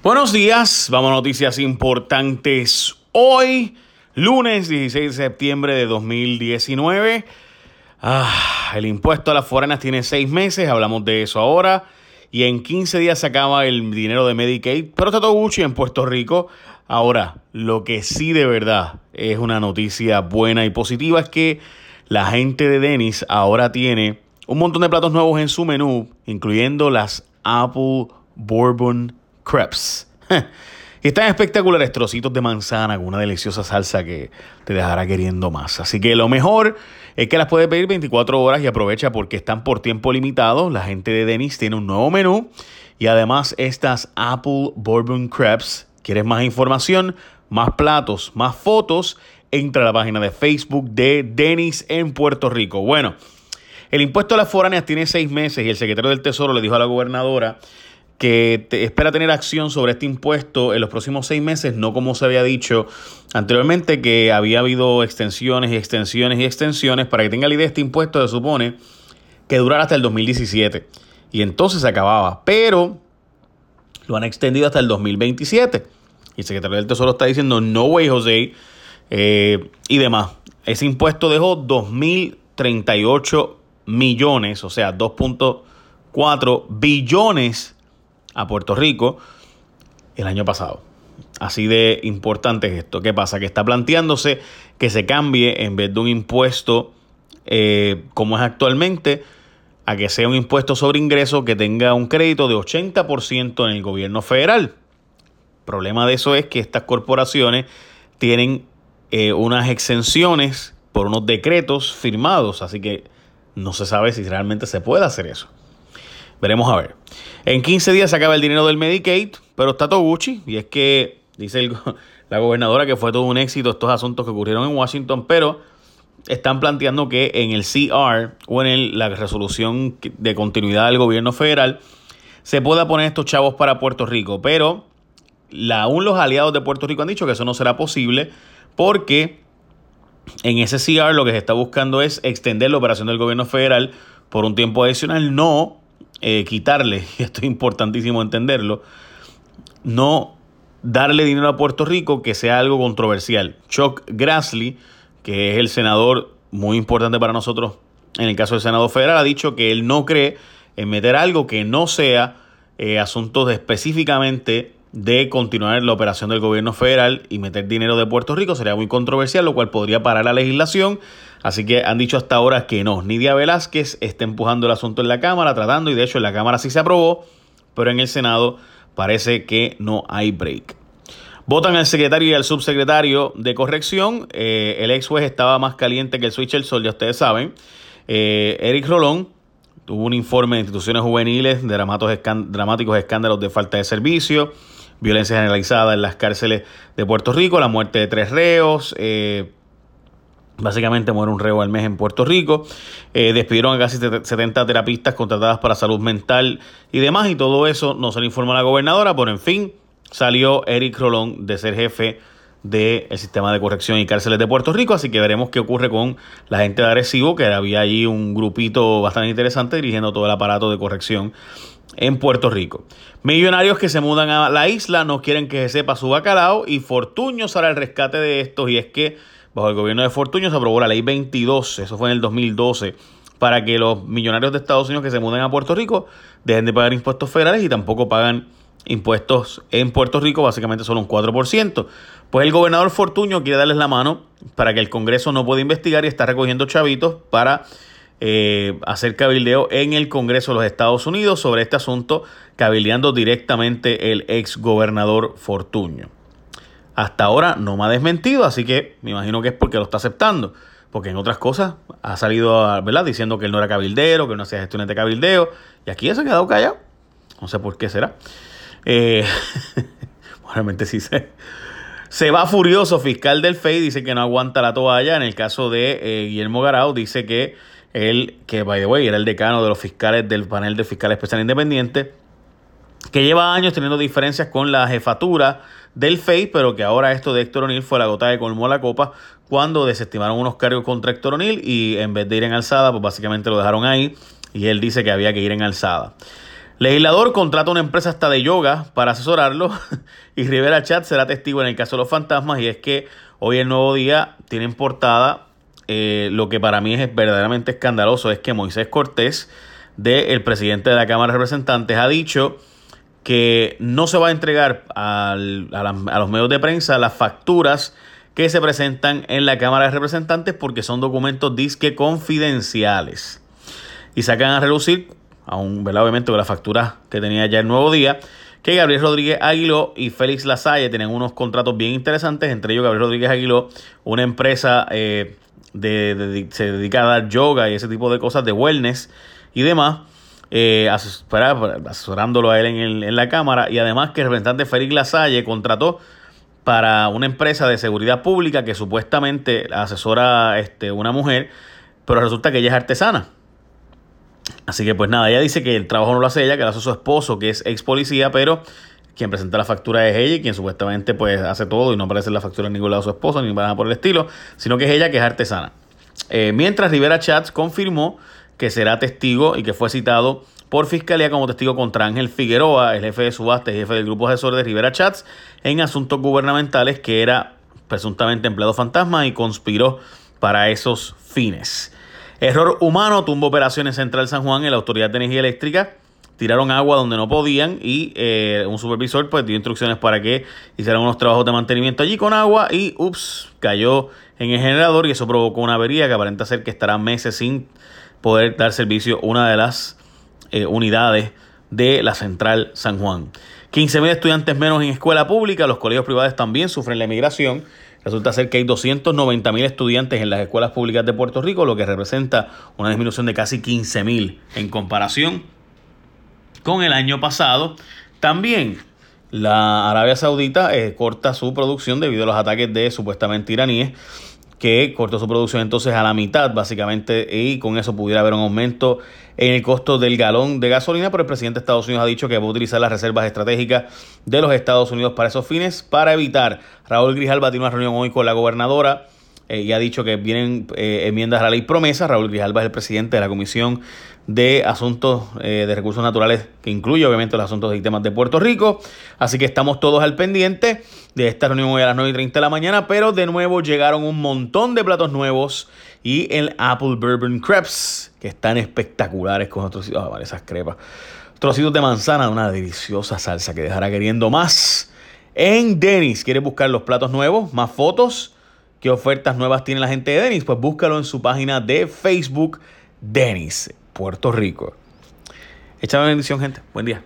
Buenos días, vamos a noticias importantes hoy, lunes 16 de septiembre de 2019. Ah, el impuesto a las foranas tiene seis meses, hablamos de eso ahora. Y en 15 días se acaba el dinero de Medicaid, pero está todo Gucci en Puerto Rico. Ahora, lo que sí de verdad es una noticia buena y positiva es que la gente de Dennis ahora tiene un montón de platos nuevos en su menú, incluyendo las Apple Bourbon crepes. Y están espectaculares trocitos de manzana con una deliciosa salsa que te dejará queriendo más. Así que lo mejor es que las puedes pedir 24 horas y aprovecha porque están por tiempo limitado. La gente de Denis tiene un nuevo menú y además estas Apple Bourbon Crepes. ¿Quieres más información? Más platos, más fotos. Entra a la página de Facebook de Denis en Puerto Rico. Bueno, el impuesto a las foráneas tiene seis meses y el secretario del Tesoro le dijo a la gobernadora que espera tener acción sobre este impuesto en los próximos seis meses, no como se había dicho anteriormente, que había habido extensiones y extensiones y extensiones. Para que tenga la idea, este impuesto se supone que durará hasta el 2017 y entonces se acababa, pero lo han extendido hasta el 2027. Y el secretario del Tesoro está diciendo, no way, José, eh, y demás. Ese impuesto dejó 2.038 millones, o sea, 2.4 billones a Puerto Rico el año pasado. Así de importante es esto. ¿Qué pasa? Que está planteándose que se cambie en vez de un impuesto eh, como es actualmente, a que sea un impuesto sobre ingreso que tenga un crédito de 80% en el gobierno federal. Problema de eso es que estas corporaciones tienen eh, unas exenciones por unos decretos firmados, así que no se sabe si realmente se puede hacer eso. Veremos a ver. En 15 días se acaba el dinero del Medicaid, pero está todo Gucci. Y es que dice la gobernadora que fue todo un éxito estos asuntos que ocurrieron en Washington, pero están planteando que en el CR o en la resolución de continuidad del gobierno federal se pueda poner estos chavos para Puerto Rico. Pero aún los aliados de Puerto Rico han dicho que eso no será posible porque en ese CR lo que se está buscando es extender la operación del gobierno federal por un tiempo adicional, no eh, quitarle, y esto es importantísimo entenderlo, no darle dinero a Puerto Rico que sea algo controversial. Chuck Grassley, que es el senador muy importante para nosotros en el caso del Senado Federal, ha dicho que él no cree en meter algo que no sea eh, asuntos específicamente de continuar la operación del gobierno federal y meter dinero de Puerto Rico sería muy controversial, lo cual podría parar la legislación. Así que han dicho hasta ahora que no. Nidia Velázquez está empujando el asunto en la Cámara, tratando, y de hecho en la Cámara sí se aprobó, pero en el Senado parece que no hay break. Votan al secretario y al subsecretario de corrección. Eh, el ex juez estaba más caliente que el switch el sol, ya ustedes saben. Eh, Eric Rolón tuvo un informe de instituciones juveniles dramáticos escándalos de falta de servicio violencia generalizada en las cárceles de Puerto Rico, la muerte de tres reos. Eh, básicamente muere un reo al mes en Puerto Rico. Eh, despidieron a casi 70 terapistas contratadas para salud mental y demás. Y todo eso no se le informó a la gobernadora, pero en fin, salió Eric Rolón de ser jefe del sistema de corrección y cárceles de Puerto Rico. Así que veremos qué ocurre con la gente de Arecibo, que había allí un grupito bastante interesante dirigiendo todo el aparato de corrección en Puerto Rico. Millonarios que se mudan a la isla no quieren que se sepa su bacalao y Fortuño sale al rescate de estos y es que bajo el gobierno de Fortuño se aprobó la ley 22, eso fue en el 2012, para que los millonarios de Estados Unidos que se muden a Puerto Rico dejen de pagar impuestos federales y tampoco pagan impuestos en Puerto Rico, básicamente solo un 4%. Pues el gobernador Fortuño quiere darles la mano para que el Congreso no pueda investigar y está recogiendo chavitos para eh, hacer cabildeo en el Congreso de los Estados Unidos sobre este asunto, cabildeando directamente el ex gobernador Fortuño. Hasta ahora no me ha desmentido, así que me imagino que es porque lo está aceptando. Porque en otras cosas ha salido, ¿verdad? Diciendo que él no era cabildero, que no hacía gestiones de cabildeo. Y aquí ya se ha quedado callado. No sé por qué será. Eh, realmente sí se, se va furioso. Fiscal del FEI dice que no aguanta la toalla. En el caso de eh, Guillermo Garao, dice que él, que by the way, era el decano de los fiscales del panel de fiscales especial independiente, que lleva años teniendo diferencias con la jefatura del FEI, pero que ahora esto de Héctor O'Neill fue la gota de colmó la copa cuando desestimaron unos cargos contra Héctor O'Neill y en vez de ir en alzada, pues básicamente lo dejaron ahí y él dice que había que ir en alzada. Legislador contrata una empresa hasta de yoga para asesorarlo y Rivera Chat será testigo en el caso de los fantasmas y es que hoy el nuevo día tiene portada eh, lo que para mí es verdaderamente escandaloso es que Moisés Cortés, del presidente de la Cámara de Representantes, ha dicho que no se va a entregar a, los medios de prensa las facturas que se presentan en la Cámara de Representantes porque son documentos disque confidenciales. Y sacan a relucir, aún, obviamente, con la factura que tenía ya el nuevo día, que Gabriel Rodríguez Aguiló y Félix Lasalle tienen unos contratos bien interesantes, entre ellos Gabriel Rodríguez Aguiló, una empresa eh, de, se dedica a dar yoga y ese tipo de cosas de wellness y demás, eh, asesorándolo a él en, la cámara y además que el representante Félix Lasalle contrató para una empresa de seguridad pública que supuestamente asesora este, una mujer, pero resulta que ella es artesana. Así que pues nada, ella dice que el trabajo no lo hace ella, que lo hace su esposo, que es ex policía, pero quien presenta la factura es ella quien supuestamente pues hace todo y no aparece en la factura en ningún lado su esposo ni nada por el estilo, sino que es ella que es artesana. Eh, mientras Rivera Chats confirmó que será testigo y que fue citado por fiscalía como testigo contra Ángel Figueroa, el jefe de subasta y jefe del grupo asesor de Rivera Chats, en asuntos gubernamentales que era presuntamente empleado fantasma y conspiró para esos fines. Error humano tumbo operaciones Central San Juan en la Autoridad de Energía Eléctrica tiraron agua donde no podían y eh, un supervisor pues dio instrucciones para que hicieran unos trabajos de mantenimiento allí con agua y ups, cayó en el generador y eso provocó una avería que aparenta ser que estará meses sin poder dar servicio una de las eh, unidades de la central San Juan. 15.000 estudiantes menos en escuela pública, los colegios privados también sufren la emigración. Resulta ser que hay 290.000 estudiantes en las escuelas públicas de Puerto Rico, lo que representa una disminución de casi 15.000 en comparación con el año pasado. También la Arabia Saudita eh, corta su producción debido a los ataques de supuestamente iraníes que cortó su producción entonces a la mitad básicamente y con eso pudiera haber un aumento en el costo del galón de gasolina, pero el presidente de Estados Unidos ha dicho que va a utilizar las reservas estratégicas de los Estados Unidos para esos fines para evitar. Raúl Grijalba tiene una reunión hoy con la gobernadora eh, y ha dicho que vienen eh, enmiendas a la ley promesa. Raúl Grijalba es el presidente de la Comisión de asuntos eh, de recursos naturales, que incluye obviamente los asuntos de temas de Puerto Rico. Así que estamos todos al pendiente de esta reunión hoy a las 9 y 30 de la mañana, pero de nuevo llegaron un montón de platos nuevos y el Apple Bourbon Crepes, que están espectaculares con otros oh, vale, esas crepas. Trocitos de manzana, una deliciosa salsa que dejará queriendo más. En Denis, ¿quieres buscar los platos nuevos? Más fotos. ¿Qué ofertas nuevas tiene la gente de Denis? Pues búscalo en su página de Facebook, Denis. Puerto Rico. Échame bendición, gente. Buen día.